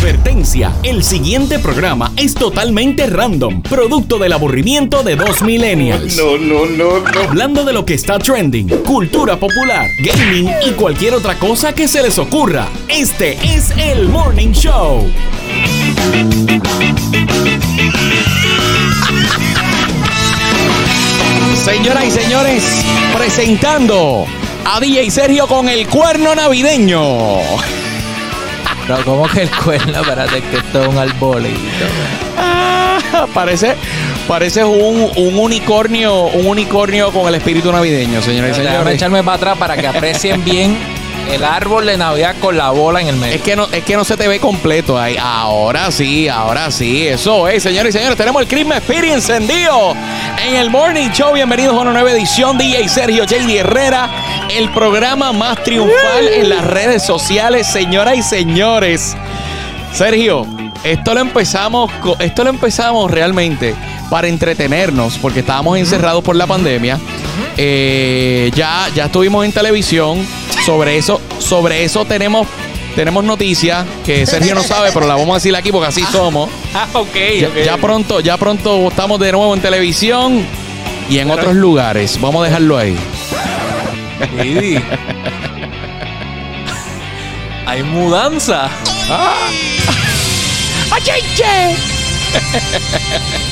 Advertencia, el siguiente programa es totalmente random, producto del aburrimiento de dos millennials. No, no, no, no. Hablando de lo que está trending, cultura popular, gaming y cualquier otra cosa que se les ocurra. Este es el Morning Show. Señoras y señores, presentando a DJ Sergio con el cuerno navideño. Pero como que el cuerno, espérate que esto es un arbolito. Ah, parece, parece un, un unicornio, un unicornio con el espíritu navideño, señoras y Déjame señores. echarme para atrás para que aprecien bien el árbol de Navidad con la bola en el medio. Es que no, es que no se te ve completo ahí. Ahora sí, ahora sí. Eso es, señores y señores. Tenemos el Christmas Spirit encendido en el Morning Show. Bienvenidos a una nueva edición. DJ Sergio JD Herrera. El programa más triunfal en las redes sociales, señoras y señores. Sergio, esto lo empezamos, esto lo empezamos realmente para entretenernos, porque estábamos encerrados por la pandemia. Eh, ya, ya estuvimos en televisión. Sobre eso, sobre eso tenemos, tenemos noticias que Sergio no sabe, pero la vamos a decir aquí porque así somos. Ah, ok, Ya, ok. ya pronto, ya pronto estamos de nuevo en televisión y en otros lugares. Vamos a dejarlo ahí. Hay mudanza. Vamos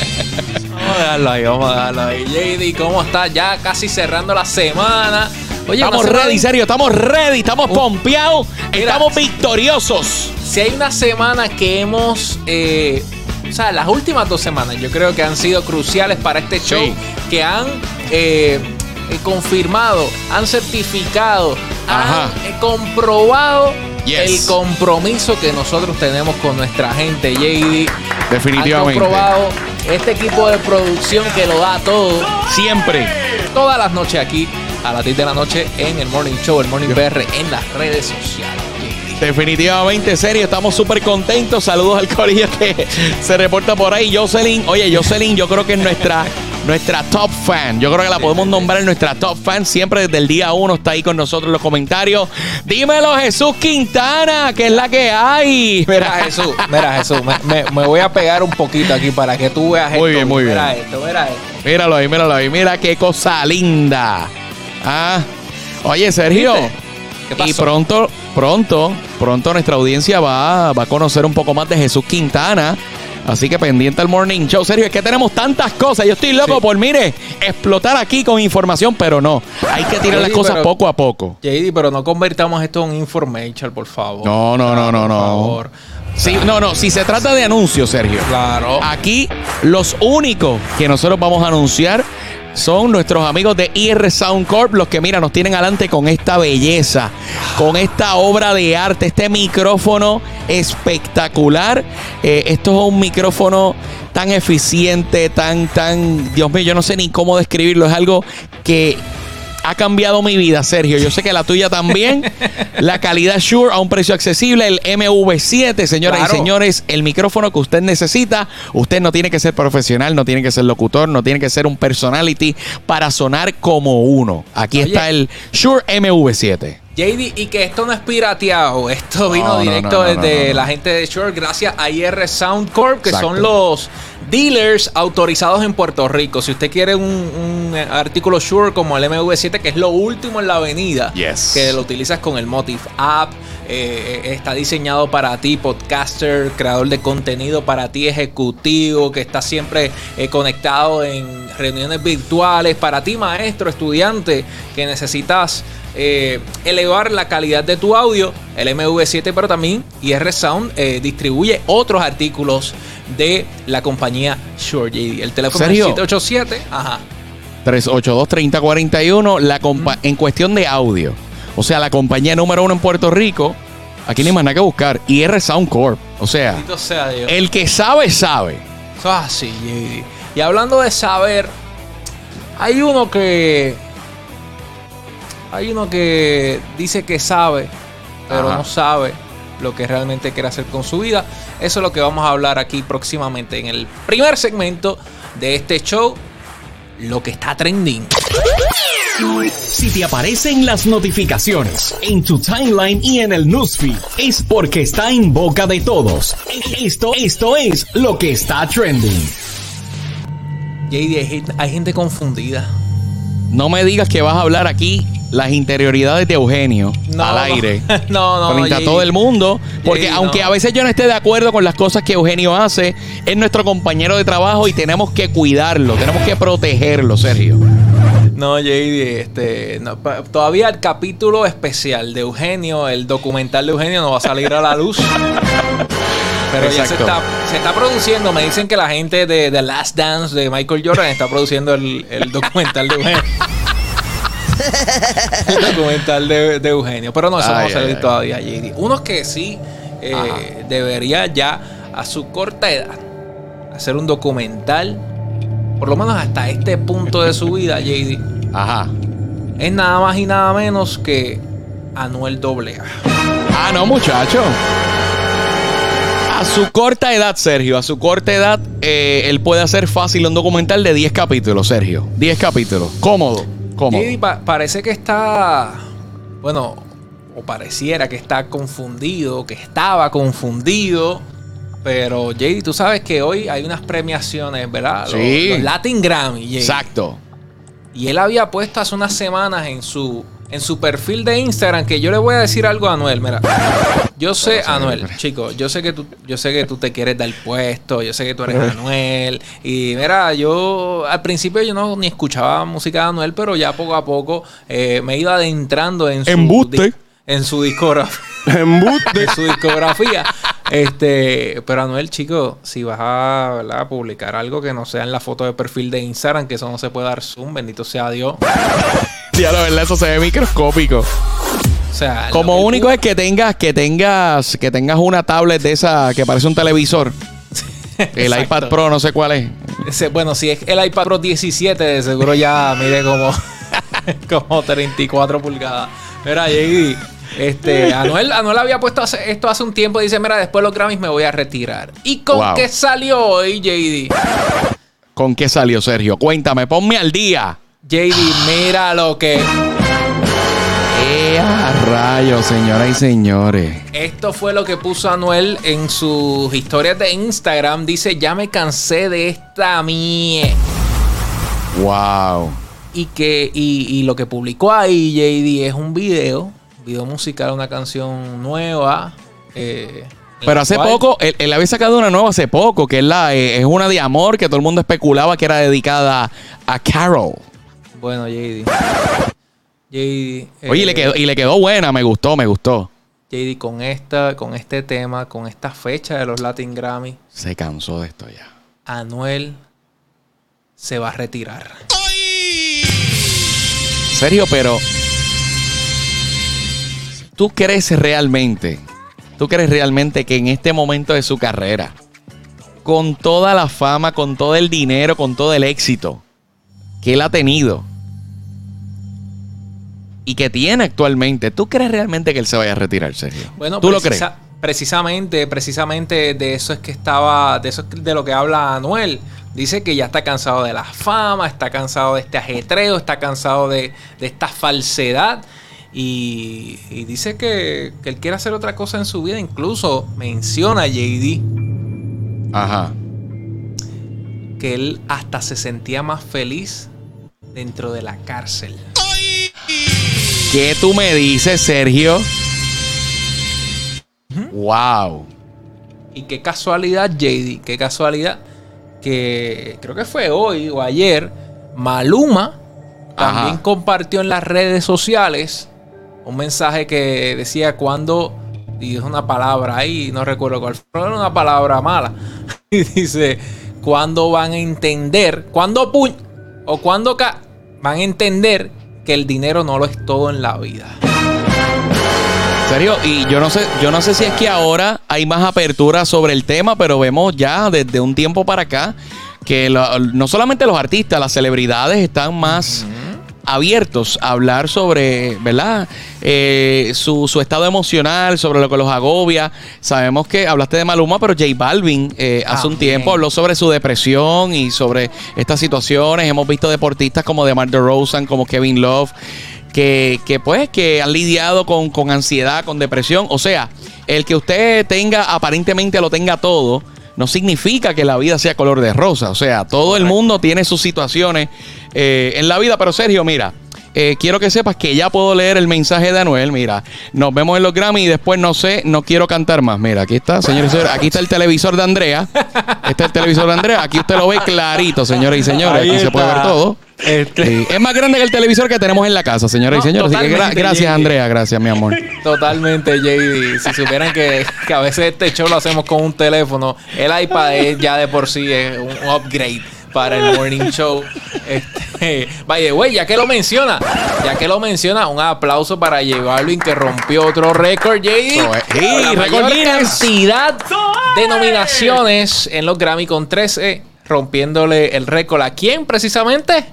a dejarlo ahí, vamos a dejarlo ahí. JD, ¿cómo estás? Ya casi cerrando la semana. Oye, estamos semana- ready, Sergio, estamos ready, estamos pompeados, Mira. estamos victoriosos. Si hay una semana que hemos. eh, o sea, las últimas dos semanas yo creo que han sido cruciales para este show. Sí. Que han eh, eh, confirmado, han certificado, Ajá. han eh, comprobado Yes. el compromiso que nosotros tenemos con nuestra gente, JD. Definitivamente. Han comprobado este equipo de producción que lo da todo. Siempre. Todas las noches aquí, a las 10 de la noche, en el Morning Show, el Morning PR, en las redes sociales. Definitivamente, serio, estamos súper contentos. Saludos al corillo que se reporta por ahí. Jocelyn, oye, Jocelyn, yo creo que es nuestra, nuestra top fan. Yo creo que la podemos nombrar nuestra top fan. Siempre desde el día uno está ahí con nosotros en los comentarios. Dímelo, Jesús Quintana, que es la que hay. Mira Jesús, mira Jesús, me, me- me voy a pegar un poquito aquí para que tú veas Muy esto. bien, muy Mira bien. esto, mira esto. Míralo ahí, míralo ahí. Mira qué cosa linda. Ah, oye, Sergio. ¿Viste? ¿Qué pasó? Y pronto, pronto, pronto nuestra audiencia va, va a conocer un poco más de Jesús Quintana. Así que pendiente al Morning Show. Sergio, es que tenemos tantas cosas. Yo estoy loco Sí. por, mire, explotar aquí con información, pero no. Hay que tirar las cosas pero- poco a poco. JD, pero no convertamos esto en information, por favor. No, no, no, no, Por no. favor. Sí, no, no. Si se trata de anuncios, Sergio. Claro. Aquí los únicos que nosotros vamos a anunciar son nuestros amigos de IR Sound Corp, los que mira, nos tienen adelante con esta belleza, con esta obra de arte, este micrófono espectacular. Eh, esto es un micrófono tan eficiente, tan, tan, Dios mío, yo no sé ni cómo describirlo, es algo que ha cambiado mi vida, Sergio. Yo sé que la tuya también. la calidad Shure a un precio accesible, el MV7, señoras Claro. y señores, el micrófono que usted necesita. Usted no tiene que ser profesional, no tiene que ser locutor, no tiene que ser un personality para sonar como uno. Aquí Oye. está el Shure MV7. JD, y que esto no es pirateado, esto vino No, no, directo no, no, desde la gente de Shore gracias a IR Sound Corp, que Exacto. son los dealers autorizados en Puerto Rico. Si usted quiere un, un, eh, artículo Shure como el MV7, que es lo último en la avenida, Yes. que lo utilizas con el Motif App, eh, eh, está diseñado para ti, podcaster, creador de contenido para ti, ejecutivo, que está siempre eh, conectado en reuniones virtuales, para ti, maestro, estudiante, que necesitas eh, elevar la calidad de tu audio, el MV7, pero también IR Sound eh, distribuye otros artículos de la compañía Shure JD. El teléfono es ¿Serio? 787, ajá. 382-3041, la compa- en cuestión de audio. O sea, la compañía número uno en Puerto Rico, aquí ni más nada que buscar, IR Sound Corp. O sea, el que sabe, sabe. JD. Y hablando de saber, hay uno que. Hay uno que dice que sabe, pero Ajá. no sabe lo que realmente quiere hacer con su vida. Eso es lo que vamos a hablar aquí próximamente en el primer segmento de este show. Lo que está trending. Si te aparecen las notificaciones en tu timeline y en el newsfeed, es porque está en boca de todos. Esto, esto es lo que está trending. JD, hay, gente- hay gente confundida. No me digas que vas a hablar aquí las interioridades de Eugenio No, al no. aire. No, no, Frente a JD. todo el mundo. Porque aunque no. a veces yo no esté de acuerdo con las cosas que Eugenio hace, es nuestro compañero de trabajo y tenemos que cuidarlo, tenemos que protegerlo, Sergio. No, JD, este, no, todavía el capítulo especial de Eugenio, el documental de Eugenio no va a salir a la luz. Pero ya se está, se está produciendo. Me dicen que la gente de The Last Dance de Michael Jordan está produciendo el, el documental de Eugenio. el documental de, de Eugenio. Pero no, eso no Ay, salir ay, ay. todavía, JD. Uno que sí eh, debería ya, a su corta edad, hacer un documental, por lo menos hasta este punto de su vida, JD Ajá. es nada más y nada menos que Anuel AA. Ah, no, muchacho. A su corta edad, Sergio, a su corta edad, eh, él puede hacer fácil un documental de 10 capítulos, Sergio. 10 capítulos. Cómodo. Cómodo. JD pa- parece que está, bueno, o pareciera que está confundido, que estaba confundido. Pero JD, tú sabes que hoy hay unas premiaciones, ¿verdad? Los- Sí. Los, Latin Grammy. JD. Exacto. Y él había puesto hace unas semanas en su, en su perfil de Instagram que yo le voy a decir algo a Anuel. Mira, yo sé, Anuel, chico, yo sé que tú, yo sé que tú te quieres dar puesto, yo sé que tú eres Anuel. Y mira, yo al principio yo no ni escuchaba música de Anuel, pero ya poco a poco eh, me he ido adentrando en su, Embuste. En su discografía. En su discografía. Este, pero Anuel, chico, si vas a ¿verdad? publicar algo que no sea en la foto de perfil de Instagram, que eso no se puede dar zoom, bendito sea Dios. Ya la verdad, eso se ve microscópico. O sea, Como único es que tengas, que tengas, que tengas una tablet de esa que parece un televisor. El iPad Pro, no sé cuál es. Ese- bueno, si es el iPad Pro 17, de seguro ya mide como, como 34 pulgadas. Mira, JD, este, Anuel, Anuel había puesto hace- esto hace un tiempo. Dice, mira, después de los Grammys me voy a retirar. ¿Y con Wow. qué salió hoy, JD? ¿Con qué salió, Sergio? Cuéntame, ponme al día. JD, mira lo que... ¡Eh, a rayos, señoras y señores! Esto fue lo que puso Anuel en sus historias de Instagram. Dice, ya me cansé de esta mie. ¡Wow! Y que y, y lo que publicó ahí JD es un video, video musical, una canción nueva. eh, Pero hace cual- poco, él, él había sacado una nueva hace poco, que es la eh, es una de amor que todo el mundo especulaba que era dedicada a Carol. Bueno, JD. JD, Oye, y le eh, quedó, y le quedó buena, me gustó, me gustó. JD, con esta, con este tema, con esta fecha de los Latin Grammy, Se cansó de esto ya. Anuel se va a retirar. Sergio, pero ¿tú crees realmente, tú crees realmente que en este momento de su carrera, con toda la fama, con todo el dinero, con todo el éxito que él ha tenido y que tiene actualmente, ¿tú crees realmente que él se vaya a retirar, Sergio? Bueno, ¿tú lo crees? precisa- Precisamente, precisamente de eso es que estaba, de eso es de lo que habla Anuel. Dice que ya está cansado de la fama, está cansado de este ajetreo, está cansado de, de esta falsedad. Y, y dice que, que él quiere hacer otra cosa en su vida. Incluso menciona a JD Ajá. que él hasta se sentía más feliz dentro de la cárcel. ¿Qué tú me dices, Sergio? Wow. Y qué casualidad, JD, qué casualidad que creo que fue hoy o ayer, Maluma también Ajá. compartió en las redes sociales un mensaje que decía cuando, y es una palabra ahí, no recuerdo cuál fue, pero era una palabra mala. Y dice, ¿cuándo van a entender? ¿Cuándo pu o cuándo ca van a entender que el dinero no lo es todo en la vida? Serio, y yo no sé, yo no sé si es que ahora hay más apertura sobre el tema, pero vemos ya desde un tiempo para acá que lo- no solamente los artistas, las celebridades están más abiertos a hablar sobre, ¿verdad? Eh, su, su estado emocional, sobre lo que los agobia. Sabemos que hablaste de Maluma, pero J Balvin eh, hace un tiempo habló sobre su depresión y sobre estas situaciones. Hemos visto deportistas como DeMar DeRozan, como Kevin Love, que, que pues que han lidiado con, con ansiedad, con depresión. O sea, el que usted tenga, aparentemente lo tenga todo, no significa que la vida sea color de rosa. O sea, todo el mundo tiene sus situaciones eh, en la vida. Pero Sergio, mira. Eh, quiero que sepas que ya puedo leer el mensaje de Anuel. Mira, nos vemos en los Grammy y después no sé, no quiero cantar más. Mira, aquí está, señores y señores. Aquí está el televisor de Andrea. Este es el televisor de Andrea. Aquí usted lo ve clarito, señores y señores. Ahí Aquí se puede ver todo. Este- Sí, Es más grande que el televisor que tenemos en la casa, señoras No, y señores. Así que gra- gracias, JD. Andrea. Gracias, mi amor. Totalmente, JD. Si supieran que, que a veces este show lo hacemos con un teléfono, el iPad es ya de por sí es un upgrade para el morning show. Este, vaya, güey, ya que lo menciona, ya que lo menciona, un aplauso para J Balvin que rompió otro récord, JD. La récord mayor cantidad de nominaciones en los Grammy con 13, rompiéndole el récord. ¿A quién precisamente?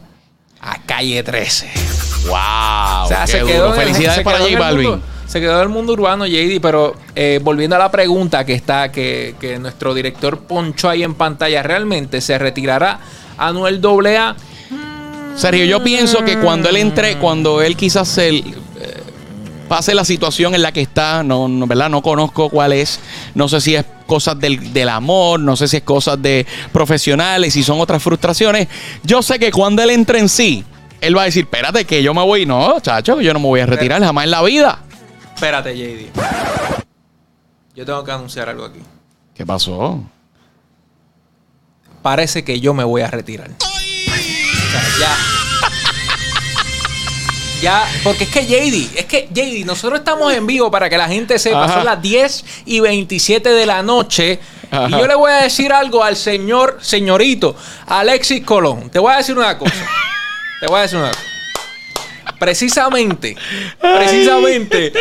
A Calle 13. Wow. O sea, qué se duro. quedó, en- Felicidades se para J Balvin. Se quedó en el mundo urbano, JD, pero eh, volviendo a la pregunta que está, que, que nuestro director ponchó ahí en pantalla, ¿realmente se retirará Anuel AA? Sergio, yo pienso que cuando él entre, cuando él quizás se, eh, pase la situación en la que está, no, no, ¿verdad? No conozco cuál es. No sé si es cosas del, del amor, no sé si es cosas de profesionales, si son otras frustraciones. Yo sé que cuando él entre en sí, él va a decir, espérate, que yo me voy. No, chacho, yo no me voy a retirar jamás en la vida. Espérate, JD. Yo tengo que anunciar algo aquí. ¿Qué pasó? Parece que yo me voy a retirar. O sea, ya. Ya, porque es que JD, es que JD, nosotros estamos en vivo para que la gente sepa, Ajá. son las 10 y 27 de la noche. Ajá. Y yo le voy a decir algo al señor, señorito, Alexis Colón. Te voy a decir una cosa. Te voy a decir una cosa. Precisamente, precisamente,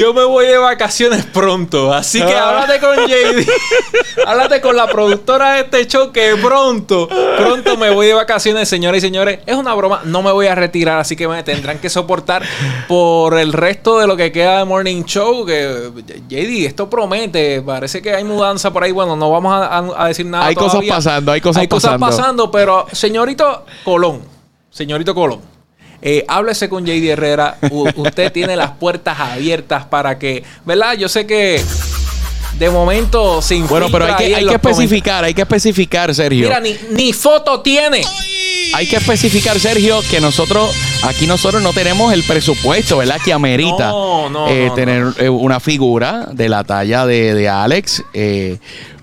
yo me voy de vacaciones pronto. Así que Ah. háblate con JD. háblate con la productora de este show que pronto, pronto me voy de vacaciones, señoras y señores. Es una broma, no me voy a retirar, así que me tendrán que soportar por el resto de lo que queda de Morning Show. Que JD, esto promete. Parece que hay mudanza por ahí. Bueno, no vamos a, a- a decir nada. Hay cosas pasando, hay cosas Hay cosas pasando. pasando, pero señorito Colón, señorito Colón. Eh, háblese con JD Herrera. U- usted tiene las puertas abiertas para que, ¿verdad? Yo sé que de momento sin Bueno, pero hay que, hay que especificar, hay que especificar, Sergio. Mira, ni, ni foto tiene. Hay que especificar, Sergio, que nosotros, aquí nosotros no tenemos el presupuesto, ¿verdad? Que amerita No, no, eh, no, tener eh, una figura de la talla de, de Alex. eh,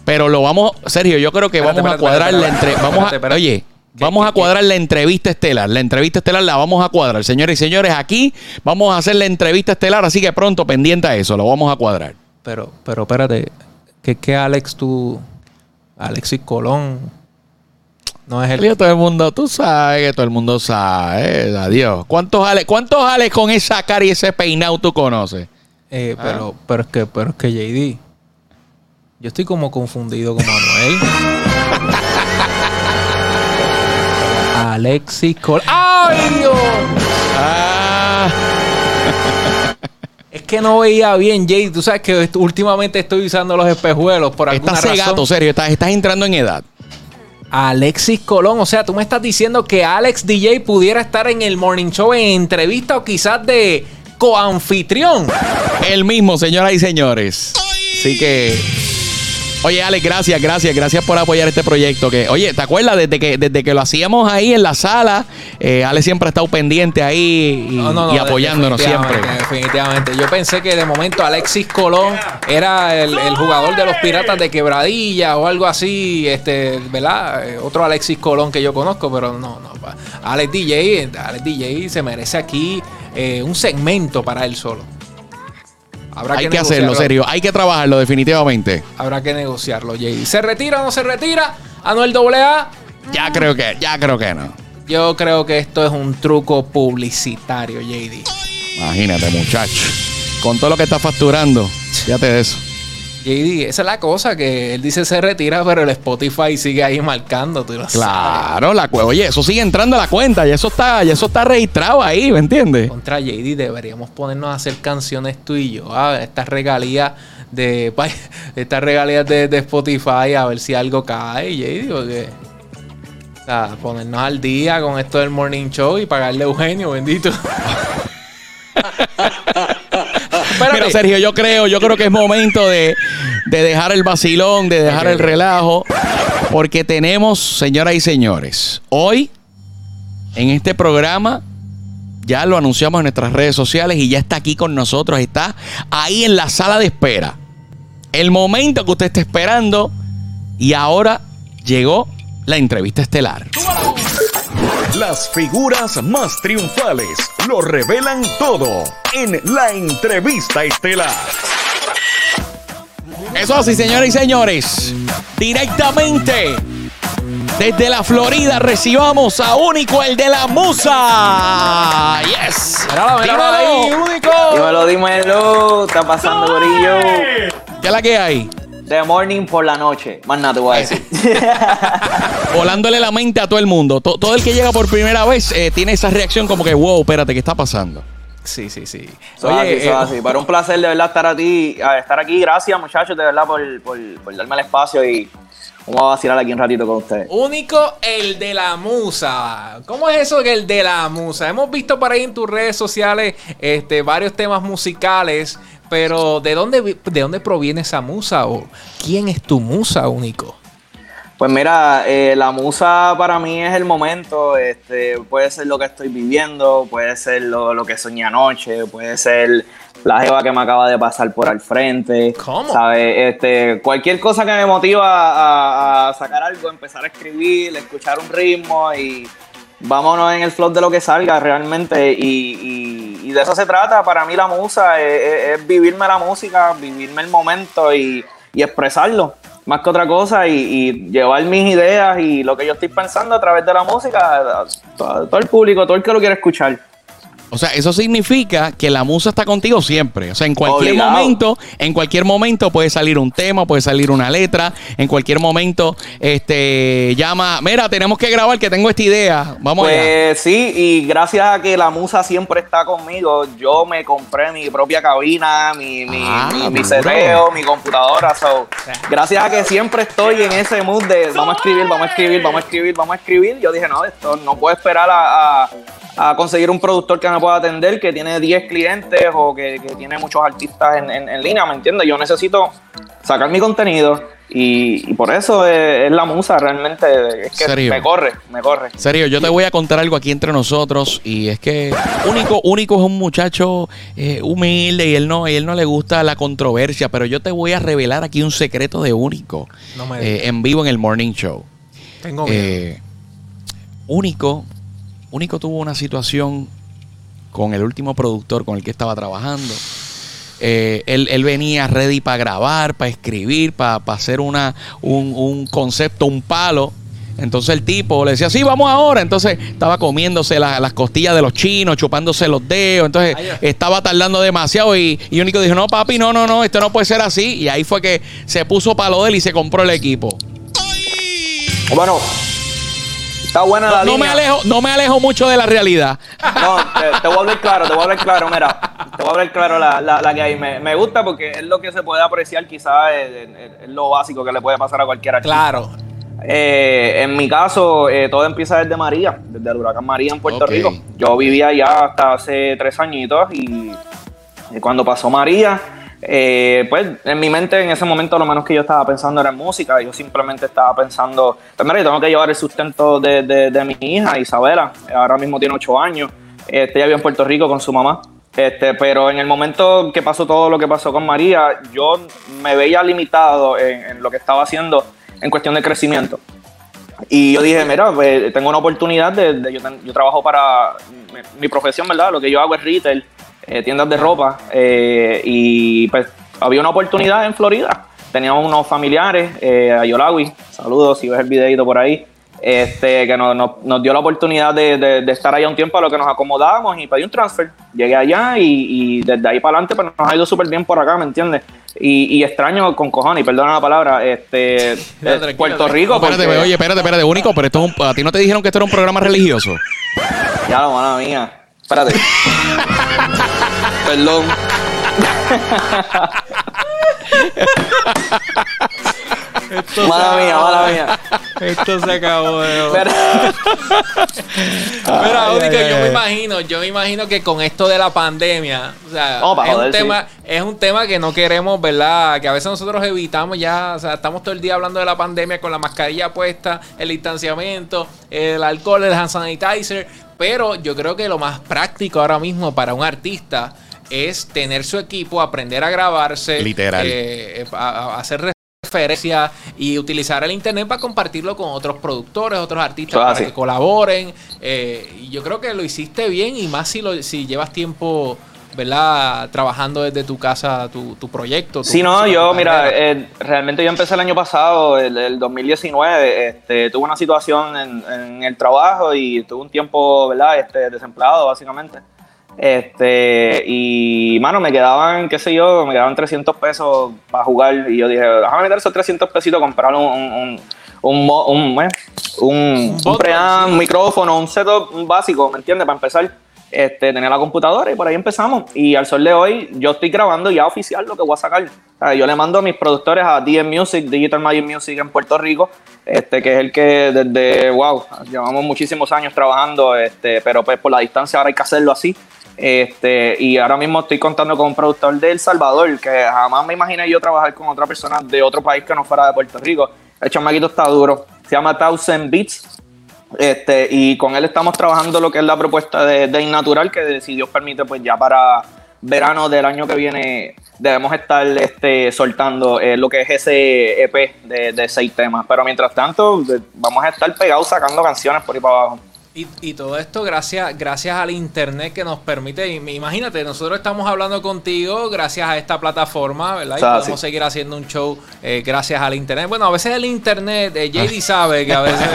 pero lo vamos, Sergio, yo creo que Espérate, vamos a espérate, cuadrar espérate, la entre, vamos a, oye. Vamos ¿Qué, a cuadrar la entrevista estelar. La entrevista estelar la vamos a cuadrar, señores y señores. Aquí vamos a hacer la entrevista estelar, así que pronto pendiente a eso, lo vamos a cuadrar. Pero, pero espérate. ¿Qué, qué Alex tú? Alexis Colón. No es el. Todo el mundo, tú sabes que todo el mundo sabe. Adiós. ¿Cuántos Alex, cuántos Alex con esa cara y ese peinado tú conoces? Eh, Ah. pero, pero es que, pero es que JD. Yo estoy como confundido con Manuel. Alexis Colón. ¡Ay, Dios! Ah, Es que no veía bien, JD. Tú sabes que últimamente estoy usando los espejuelos por alguna estás razón. cegato, serio. Estás, estás entrando en edad. Alexis Colón, o sea, tú me estás diciendo que Alex DJ pudiera estar en el Morning Show en entrevista o quizás de coanfitrión. El mismo, señoras y señores. Así que. Oye, Alex, gracias, gracias, gracias por apoyar este proyecto. Que, oye, ¿te acuerdas? Desde que, desde que lo hacíamos ahí en la sala, eh, Alex siempre ha estado pendiente ahí y, No, no, no, y apoyándonos siempre. definitivamente. Yo pensé que de momento Alexis Colón era el, el jugador de los piratas de quebradilla o algo así, este, ¿verdad? Eh, Otro Alexis Colón que yo conozco, pero no, no. Alex DJ, Alex DJ se merece aquí eh, un segmento para él solo. Habrá Hay que hacerlo, serio. Hay que trabajarlo, definitivamente. Habrá que negociarlo, JD. ¿Se retira o no se retira? Anuel AA. Ya creo que, ya creo que no. Yo creo que esto es un truco publicitario, JD. Imagínate, muchacho. Con todo lo que está facturando. Fíjate de eso. JD, esa es la cosa que él dice se retira, pero el Spotify sigue ahí marcando, tú lo sabes. Claro, la cu- oye, eso sigue entrando a la cuenta y eso está, y eso está registrado ahí, ¿me entiendes? Contra JD deberíamos ponernos a hacer canciones tú y yo, a ver, estas regalías de estas regalías de, de Spotify, a ver si algo cae, JD, porque o sea, ponernos al día con esto del morning show y pagarle a Eugenio, bendito. Mira, Sergio, yo creo, yo creo que es momento de, de dejar el vacilón, de dejar el relajo, porque tenemos, señoras y señores, hoy en este programa ya lo anunciamos en nuestras redes sociales y ya está aquí con nosotros, está ahí en la sala de espera. El momento que usted está esperando y ahora llegó la entrevista estelar. Las figuras más triunfales lo revelan todo en la entrevista estelar. Eso así, señoras y señores. Directamente desde la Florida recibamos a Único, el de la Musa. Yes. Míralo, míralo ahí, Dímelo. único. Dímelo, dímelo, está pasando Corillo. ¿Qué es la que hay? The morning por la noche, más nada te voy a decir. Volándole la mente a todo el mundo. To- todo el que llega por primera vez eh, tiene esa reacción como que, wow, espérate, ¿qué está pasando? Sí, sí, sí. Eso es así, eso es eh, así. Para un placer de verdad estar aquí, a estar aquí. Gracias muchachos de verdad por, por, por darme el espacio y vamos a vacilar aquí un ratito con ustedes. Único el de la musa. ¿Cómo es eso que el de la musa? Hemos visto por ahí en tus redes sociales este, varios temas musicales, pero ¿de dónde, ¿de dónde proviene esa musa? ¿O quién es tu musa, Único? Pues mira, eh, la musa para mí es el momento, este, puede ser lo que estoy viviendo, puede ser lo, lo que soñé anoche, puede ser la jeva que me acaba de pasar por al frente. ¿Cómo? ¿sabes? Este, cualquier cosa que me motiva a, a sacar algo, empezar a escribir, escuchar un ritmo y vámonos en el flow de lo que salga realmente. Y, y- y de eso se trata. Para mí la musa es, vivirme la música, vivirme el momento y, y expresarlo. Más que otra cosa y, llevar mis ideas y lo que yo estoy pensando a través de la música a, a todo, todo el público, todo el que lo quiera escuchar. O sea, eso significa que la musa está contigo siempre. O sea, en cualquier Obligado. momento, en cualquier momento puede salir un tema, puede salir una letra, en cualquier momento, este, llama, mira, tenemos que grabar que tengo esta idea. Vamos allá. Pues sí, y gracias a que la musa siempre está conmigo, yo me compré mi propia cabina, mi, mi, Ah, mi, mi seteo, mi computadora. So, gracias a que siempre estoy en ese mood de vamos a escribir, vamos a escribir, vamos a escribir, vamos a escribir. Yo dije, no, esto no puedo esperar a, a- a conseguir un productor que me pueda atender, que tiene 10 clientes o que, que tiene muchos artistas en, en- en línea, ¿me entiendes? Yo necesito sacar mi contenido y, y por eso es, es la musa realmente, es que ¿Serio? me corre, me corre. Serio, yo te voy a contar algo aquí entre nosotros y es que único, único es un muchacho eh, humilde y él no, y él no le gusta la controversia, pero yo te voy a revelar aquí un secreto de único No me eh, en vivo en el morning show. Tengo miedo. Eh, único, único tuvo una situación con el último productor con el que estaba trabajando. Eh, él, él venía ready para grabar, para escribir, para hacer una, un, un concepto, un palo. Entonces el tipo le decía, sí, vamos ahora. Entonces estaba comiéndose la- las costillas de los chinos, chupándose los dedos. Entonces Ay, estaba tardando demasiado y, y Único dijo, no, papi, no, no, no, esto no puede ser así. Y ahí fue que se puso palo de él y se compró el equipo. Bueno, está buena la No, no me alejo, no me alejo mucho de la realidad. No, te, te voy a hablar claro, te voy a hablar claro, mira, te voy a hablar claro la, la, la que hay. Me, me gusta porque es lo que se puede apreciar, quizás es, es- es lo básico que le puede pasar a cualquier artista. Claro. Eh, en mi caso, eh, todo empieza desde María, desde el huracán María en Puerto. Rico. Yo vivía allá hasta hace tres añitos y cuando pasó María, eh, pues en mi mente en ese momento lo menos que yo estaba pensando era en música. Yo simplemente estaba pensando, primero yo tengo que llevar el sustento de, de- de mi hija Isabela, ahora mismo tiene ocho años. Este, ella vive en Puerto Rico con su mamá. Este, pero en el momento que pasó todo lo que pasó con María, yo me veía limitado en, en lo que estaba haciendo en cuestión de crecimiento. Y yo dije, mira, pues, tengo una oportunidad de, de- yo, yo trabajo para mi, mi profesión, ¿verdad? Lo que yo hago es retail, eh, tiendas de ropa, eh, y pues había una oportunidad en Florida. Teníamos unos familiares, eh, a Yolawi, saludos si ves el videito por ahí, este, que nos, nos- nos dio la oportunidad de, de- de estar allá un tiempo a lo que nos acomodábamos y pedí un transfer. Llegué allá y, y desde ahí para adelante pues, nos ha ido súper bien por acá, ¿me entiendes? Y, y extraño con cojones, perdona la palabra, este, No, eh, Puerto. Rico. espérate, porque- oye, espérate, espérate, único, pero esto es un, a ti no te dijeron que esto era un programa religioso. Ya lo mala mía. Espérate. Perdón. mala mía, mala mía. Esto se acabó de Pero- Mira, Ay, único, ay, yo ay. me imagino, yo me imagino que con esto de la pandemia, o sea, para es, un joder, tema, es un tema que no queremos, ¿verdad? Que a veces nosotros evitamos ya, o sea, estamos todo el día hablando de la pandemia con la mascarilla puesta, el distanciamiento, el alcohol, el hand sanitizer, pero yo creo que lo más práctico ahora mismo para un artista es tener su equipo, aprender a grabarse, Literal. eh, a- a hacer referencia y utilizar el internet para compartirlo con otros productores, otros artistas para que colaboren. eh, y yo creo que lo hiciste bien y más si, lo, si llevas tiempo, ¿verdad? Trabajando desde tu casa, tu, tu proyecto. tu Sí, no, yo, mira, eh, realmente yo empecé el año pasado, el, el 2019, este, tuve una situación en, en el trabajo y tuve un tiempo, ¿verdad? Este, desempleado, básicamente. Este, y, mano, me quedaban, qué sé yo, me quedaban 300 pesos para jugar y yo dije, déjame meter esos 300 pesitos, comprar un, un, un, un, un, ¿eh? preamp, un micrófono, un setup básico, ¿me entiendes? Para empezar. Este, tenía la computadora y por ahí empezamos. Y al sol de hoy, yo estoy grabando ya oficial lo que voy a sacar. Yo le mando a mis productores a DM Music, Digital Magic Music en Puerto Rico, este, que es el que desde, wow, llevamos muchísimos años trabajando, este, pero pues por la distancia ahora hay que hacerlo así. Este, y ahora mismo estoy contando con un productor de El Salvador, que jamás me imaginé yo trabajar con otra persona de otro país que no fuera de Puerto Rico. El chamaquito está duro. Se llama Thousand Beats. Este, y con él estamos trabajando lo que es la propuesta de, de Innatural, que si Dios permite, pues ya para verano del año que viene debemos estar este, soltando eh, lo que es ese EP de, seis temas. Pero mientras tanto, vamos a estar pegados sacando canciones por ahí para abajo. Y, y todo esto gracias, gracias al internet que nos permite, imagínate, nosotros estamos hablando contigo gracias a esta plataforma, ¿verdad? Y sea, podemos sí. seguir haciendo un show eh, gracias al internet. Bueno, a veces el internet, eh, JD sabe que a veces,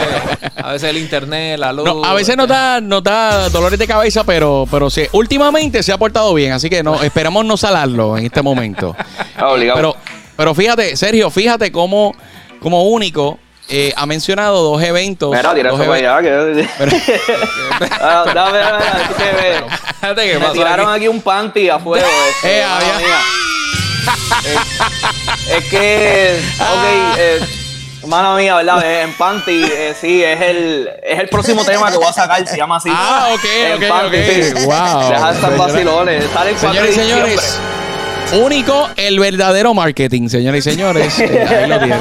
a veces el internet, la luz. No, a veces nos da, nos da dolores de cabeza, pero, pero sí, últimamente se ha portado bien, así que no, esperamos no salarlo en este momento. Obligado. Pero, pero fíjate, Sergio, fíjate cómo, como único eh, ha mencionado dos eventos. Mira, tira dos eso para allá. Que... Ah, dame, dame, dame, que me- tiraron aquí. aquí un panty a fuego. este, Eh. Eh, es que, ok, eh, mala mía, ¿verdad? Eh, En panty, eh, sí, es el, es el próximo tema que voy a sacar, se llama así. Ah, ok, En ok, panty, ok. sí. Wow. Deja de estar vacilones. Sale el 4 de Señores y señores, único el verdadero marketing, señores y señores. Eh, ahí lo tienen.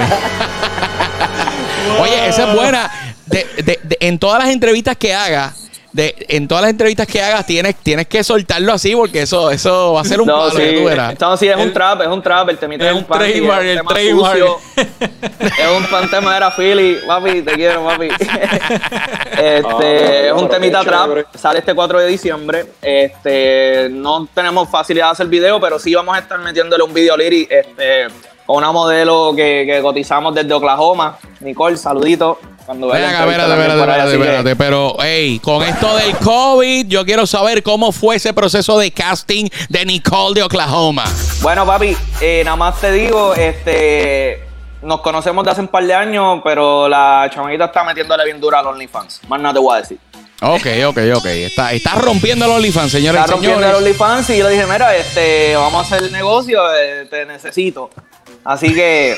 Oye, esa es buena. De- de- de- en todas las entrevistas que haga, de, en todas las entrevistas que hagas, tienes, tienes que soltarlo así porque eso, eso va a ser un No, palo sí, que tú verás. no, sí, es un El- trap, es un trap, el temita es el un es un trademark, el sucio. es un pan- tema era Philly, papi, te quiero, papi. este, es un temita trap, sale este 4 de diciembre. Este, no tenemos facilidad de hacer video, pero sí vamos a estar metiéndole un video lyric este, una modelo que, que cotizamos desde Oklahoma. Nicole, saludito. Cuando Ven vea la acá, espérate, espérate, espérate, espérate. Pero, hey, con esto del COVID, yo quiero saber cómo fue ese proceso de casting de Nicole de Oklahoma. Bueno, papi, eh, nada más te digo, este, nos conocemos de hace un par de años, pero la chamaquita está metiéndole bien dura al OnlyFans. Más nada te voy a decir. Ok, ok, ok. Está, está rompiendo el OnlyFans, señores Está rompiendo el OnlyFans y yo le dije, mira, este, vamos a hacer negocio, eh, te necesito. Así que,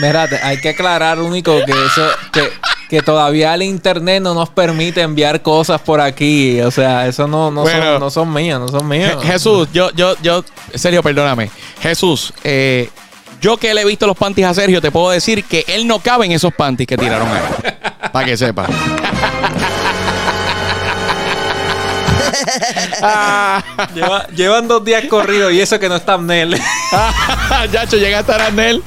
Mírate, hay que aclarar único que eso, que, que todavía el internet no nos permite enviar cosas por aquí. O sea, eso no, no, Bueno. son, no son míos, no son míos. Je- Jesús, yo, yo, yo, Sergio, perdóname. Jesús, eh, yo que le he visto los panties a Sergio, te puedo decir que él no cabe en esos panties que tiraron ahí. Para que sepa. Ah, Lleva- llevan dos días corridos y eso que no está Amnel. Yacho, llegaste a Arnel.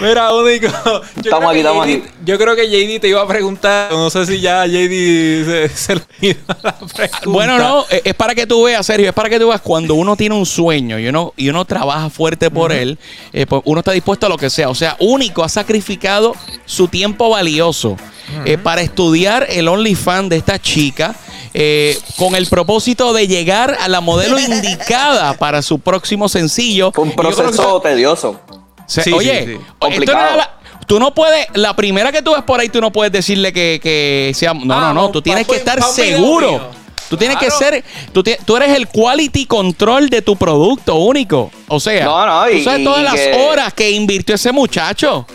Mira, único. Yo Estamos creo aquí, que estamos JD aquí. Yo creo que JD te iba a preguntar. No sé si ya JD se, se le olvidó la pregunta. Bueno, no, eh, es para que tú veas, Sergio, es para que tú veas cuando uno tiene un sueño y uno, y uno trabaja fuerte por él, eh, pues uno está dispuesto a lo que sea. O sea, único ha sacrificado su tiempo valioso eh, para estudiar el OnlyFans de esta chica. Eh, con el propósito de llegar a la modelo indicada para su próximo sencillo. Fue un que proceso eso- tedioso. se- Sí, oye, sí, sí. esto no Complicado. era la- tú no puedes, la primera que tú ves por ahí, tú no puedes decirle que, que sea. No, Ah, no, no. vamos, Tú tienes que estar seguro. Tú tienes Claro. que ser. Tú, tú eres el quality control de tu producto único. O sea, No, no, y- tú sabes todas y las que- horas que invirtió ese muchacho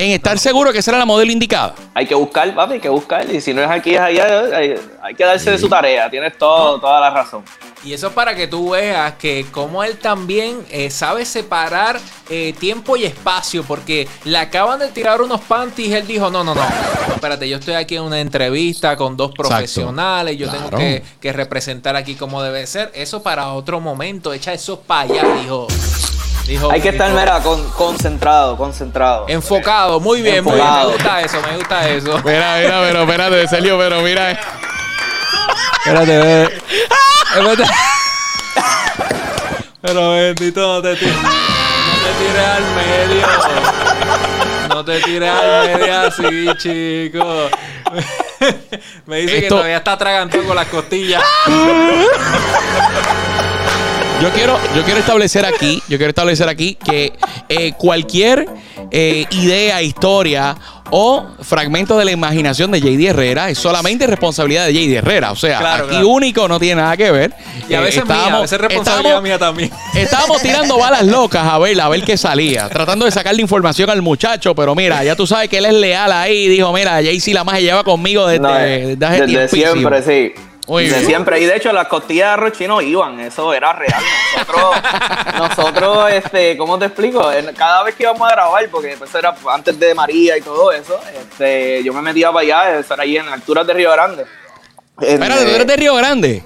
en estar seguro que esa era la modelo indicada. Hay que buscar, papi, hay que buscar. Y si no es aquí, es allá. Hay, hay que darse de su tarea. Tienes todo, toda la razón. Y eso es para que tú veas que como él también eh, sabe separar eh, tiempo y espacio, porque le acaban de tirar unos panties, él dijo, no, no, no, espérate, yo estoy aquí en una entrevista con dos profesionales, yo tengo que, que representar aquí como debe ser, eso para otro momento, echa eso para allá, dijo. Dijo Hay que estar, dijo, mira, con- concentrado, concentrado. Enfocado, muy bien, muy bien, Enfocado. me gusta eso, me gusta eso. Mira, mira, pero espérate, Sergio, pero mira. Espérate, ve. Espérate. Pero bendito, no te tires. No te tires al medio. No te tires al medio así, chico. Me dice que todavía está atragantado con las costillas. Yo quiero, yo quiero establecer aquí, yo quiero establecer aquí que eh, cualquier eh, idea, historia o fragmento de la imaginación de JD Herrera es solamente responsabilidad de JD Herrera. O sea, Claro, aquí claro. único no tiene nada que ver. Y a Eh, veces mía, a estábamos- veces responsabilidad estábamos- mía también. Estábamos tirando balas locas a ver, a ver qué salía, tratando de sacarle información al muchacho, pero mira, ya tú sabes que él es leal ahí, dijo, mira, Jaycee la más se lleva conmigo desde, No, eh, desde desde siempre, sí. Muy bien. siempre. Y de hecho, las costillas de arroz chino iban, eso era real. Nosotros, nosotros este, ¿cómo te explico? Cada vez que íbamos a grabar, porque eso era antes de María y todo eso, este, yo me metía para allá, eso era ahí en alturas de Río Grande. Espérate, tú eres de Río Grande.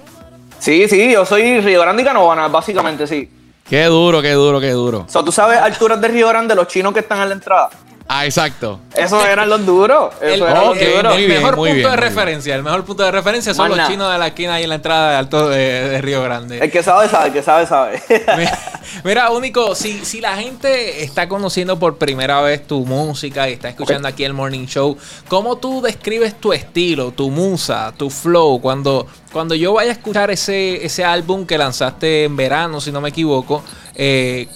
Sí, sí, yo soy Río Grande y Canovana, básicamente, sí. Qué duro, qué duro, qué duro. O sea, tú sabes, alturas de Río Grande, los chinos que están en la entrada. Ah, exacto. Esos eran los duros. El, Esos eran los el- duros. muy el mejor muy punto bien, de bien. referencia, el mejor punto de referencia son Más los nada. chinos de la esquina ahí en la entrada de Alto de, de Río Grande. El que sabe, sabe, el que sabe, sabe. Mira, mira, único, si, si la gente está conociendo por primera vez tu música y está escuchando aquí el Morning Show, ¿cómo tú describes tu estilo, tu musa, tu flow? Cuando, cuando yo vaya a escuchar ese, ese álbum que lanzaste en verano, si no me equivoco, eh,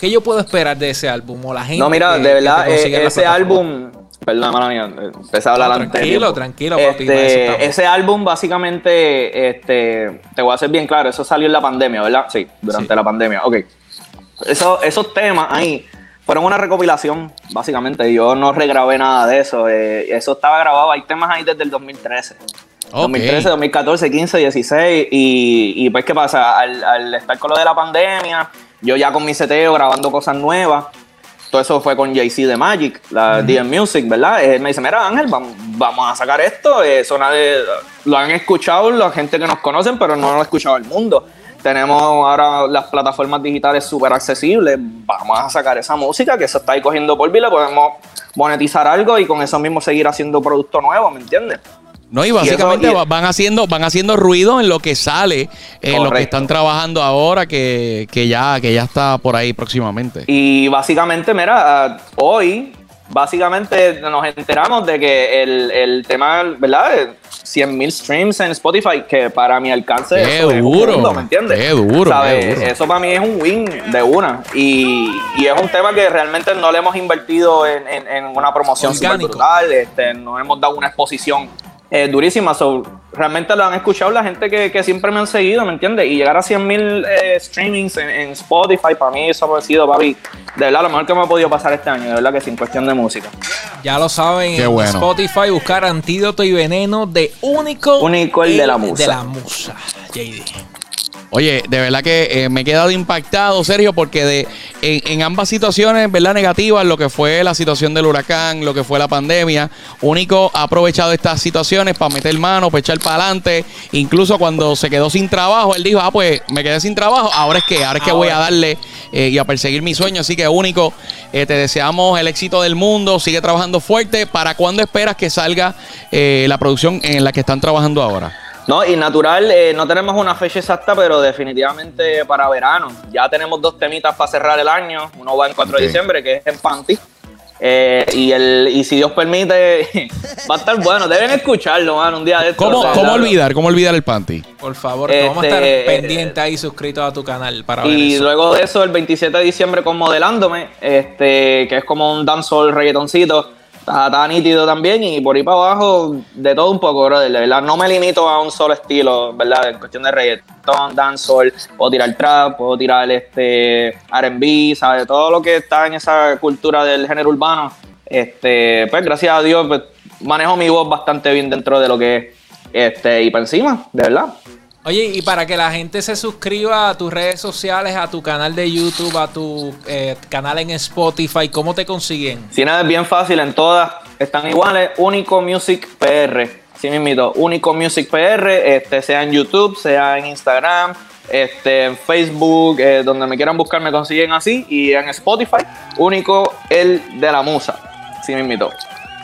¿qué yo puedo esperar de ese álbum? O la gente No, mira, que- de verdad, eh, ese álbum. Perdón, mala mía, eh, empecé a hablar No, antes. de tranquilo, tranquilo, papi, Este, ese álbum, básicamente, este, te voy a hacer bien claro, eso salió en la pandemia, ¿verdad? Sí, durante Sí. la pandemia. Ok. Eso, esos temas ahí fueron una recopilación, básicamente. Yo no regrabé nada de eso. eh, eso estaba grabado, hay temas ahí desde el 2013. Ok. 2013, 2014, 15, 16 y, y pues qué pasa, al, al estar con lo de la pandemia, yo ya con mi seteo grabando cosas nuevas, todo eso fue con JC de Magic, la DM Music, ¿verdad? Él me dice, mira Ángel, vamos, vamos a sacar esto, eso nadie, lo han escuchado la gente que nos conocen, pero no lo ha escuchado el mundo. Tenemos ahora las plataformas digitales súper accesibles, vamos a sacar esa música, que eso está ahí cogiendo polvo y le podemos monetizar algo y con eso mismo seguir haciendo producto nuevo, ¿me entiendes? No, y básicamente Y eso- y- va- van haciendo, van haciendo ruido en lo que sale, en lo que están trabajando ahora, que, que ya, que ya está por ahí próximamente. Y básicamente, mira, ah, hoy, básicamente nos enteramos de que el, el tema, ¿verdad? 100 mil streams en Spotify, que para mi alcance Qué eso es un duro, mundo, ¿me entiendes? qué duro, ¿Sabes? qué duro. Eso para mí es un win de una. Y, y es un tema que realmente no le hemos invertido en, en- en una promoción super brutal, este, no hemos dado una exposición eh, durísima. So, realmente lo han escuchado la gente que, que siempre me han seguido, ¿me entiendes? Y llegar a 100 mil streamings en, en Spotify, para mí eso ha sido, papi, de verdad, lo mejor que me ha podido pasar este año, de verdad que sin cuestión de música. Ya lo saben, Qué en bueno. Spotify buscar antídoto y veneno de único. Único el de la musa. De la musa, JD. Oye, de verdad que eh, me he quedado impactado, Sergio, porque de en, en ambas situaciones, ¿verdad? Negativas, lo que fue la situación del huracán, lo que fue la pandemia, Único ha aprovechado estas situaciones para meter mano, para echar para adelante. Incluso cuando se quedó sin trabajo, él dijo, ah, pues me quedé sin trabajo, ahora es que, ahora es que voy a darle eh, y a perseguir mi sueño. Así que Único, eh, te deseamos el éxito del mundo, sigue trabajando fuerte. ¿Para cuándo esperas que salga eh, la producción en la que están trabajando ahora? No, y natural, eh, no tenemos una fecha exacta, pero definitivamente para verano. Ya tenemos dos temitas para cerrar el año. Uno va en 4 Ok. de diciembre, que es en Panty. Eh, y el y si Dios permite, va a estar bueno. Deben escucharlo, mano, un día de estos. ¿Cómo, O sea, ¿Cómo olvidar? ¿Cómo olvidar el panty? Por favor, que vamos a estar Este, pendientes ahí suscritos a tu canal para ver Y eso. luego de eso, el 27 de diciembre con Modelándome, este, que es como un dancehall reggaetoncito, está, está nítido también. Y por ahí para abajo, de todo un poco, brother. De verdad, no me limito a un solo estilo, ¿verdad? En cuestión de reggaeton, dancehall, puedo tirar trap, puedo tirar este RB, ¿sabes? Todo lo que está en esa cultura del género urbano. Este, pues gracias a Dios, pues, manejo mi voz bastante bien dentro de lo que es. Este, y para encima, de verdad. Oye, y para que la gente se suscriba a tus redes sociales, a tu canal de YouTube, a tu eh, canal en Spotify, ¿cómo te consiguen? Si nada es bien fácil, en todas están iguales. Único Music PR. Así mismito, Único Music PR, este, sea en YouTube, sea en Instagram, este, en Facebook, eh, donde me quieran buscar me consiguen así. Y en Spotify, Único el de la Musa. Así mismito.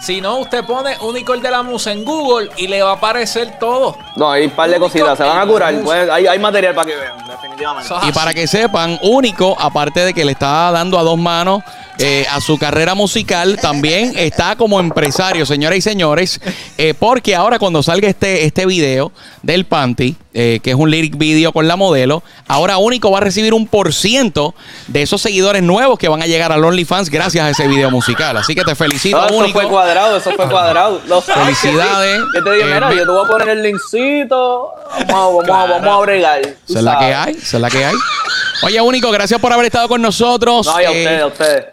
Si no, usted pone Único el de la Musa en Google y le va a aparecer todo. No, hay un par de cositas, se van a curar. Pues, hay, hay material para que vean, definitivamente. Y para que sepan, único, aparte de que le está dando a dos manos eh, a su carrera musical, también está como empresario, señoras y señores, eh, porque ahora cuando salga este, este video del Panty, eh, que es un lyric video con la modelo, ahora único va a recibir un por ciento de esos seguidores nuevos que van a llegar al OnlyFans gracias a ese video musical. Así que te felicito, No, eso único. fue cuadrado, eso fue cuadrado. Lo sabes. Felicidades. Yo te Eh, mira, yo te voy a poner el linkcito. Vamos, a- vamos, a- vamos a bregar. Esa es la que hay, esa es la que hay. Oye, único, gracias por haber estado con nosotros. No, y a ustedes, a ustedes.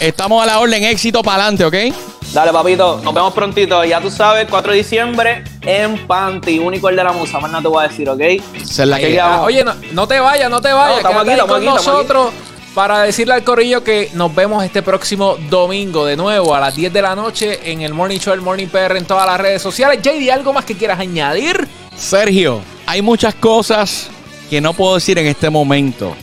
Estamos a la orden, éxito para adelante, ¿ok? Dale, papito, nos vemos prontito. Ya tú sabes, 4 de diciembre en Panty, único el de la musa. Más nada te voy a decir, ¿ok? Es la que. Oye, no, no te vayas, no te vayas. No, estamos aquí, estamos con aquí, nosotros para decirle al corillo que nos vemos este próximo domingo de nuevo a las 10 de la noche en el Morning Show, el Morning PR en todas las redes sociales. JD, ¿algo más que quieras añadir? Sergio, hay muchas cosas que no puedo decir en este momento.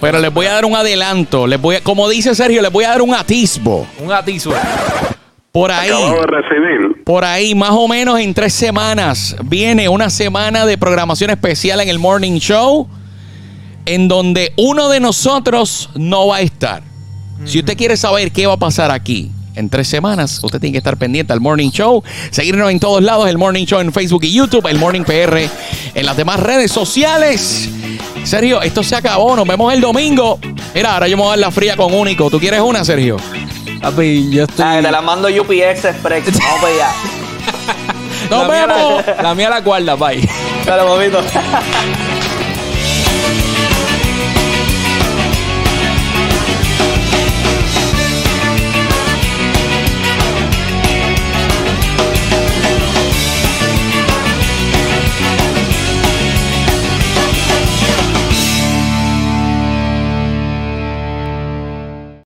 Pero les voy a dar un adelanto. Les voy a, como dice Sergio, les voy a dar un atisbo. Un atizo. Por ahí, Acabo de recibir. por ahí, más o menos en tres semanas, viene una semana de programación especial en el Morning Show. En donde uno de nosotros no va a estar. Si usted quiere saber qué va a pasar aquí en tres semanas, usted tiene que estar pendiente al Morning Show. Seguirnos en todos lados, el Morning Show en Facebook y YouTube, el Morning PR en las demás redes sociales. Sergio, esto se acabó. Nos vemos el domingo. Mira, ahora yo me voy a dar la fría con único. ¿Tú quieres una, Sergio? Papi, yo estoy. Ah, te la mando UPX Express. Vamos para allá. ¡Nos la, mía vemos! la, la mía la guarda, bye. Dale, papito.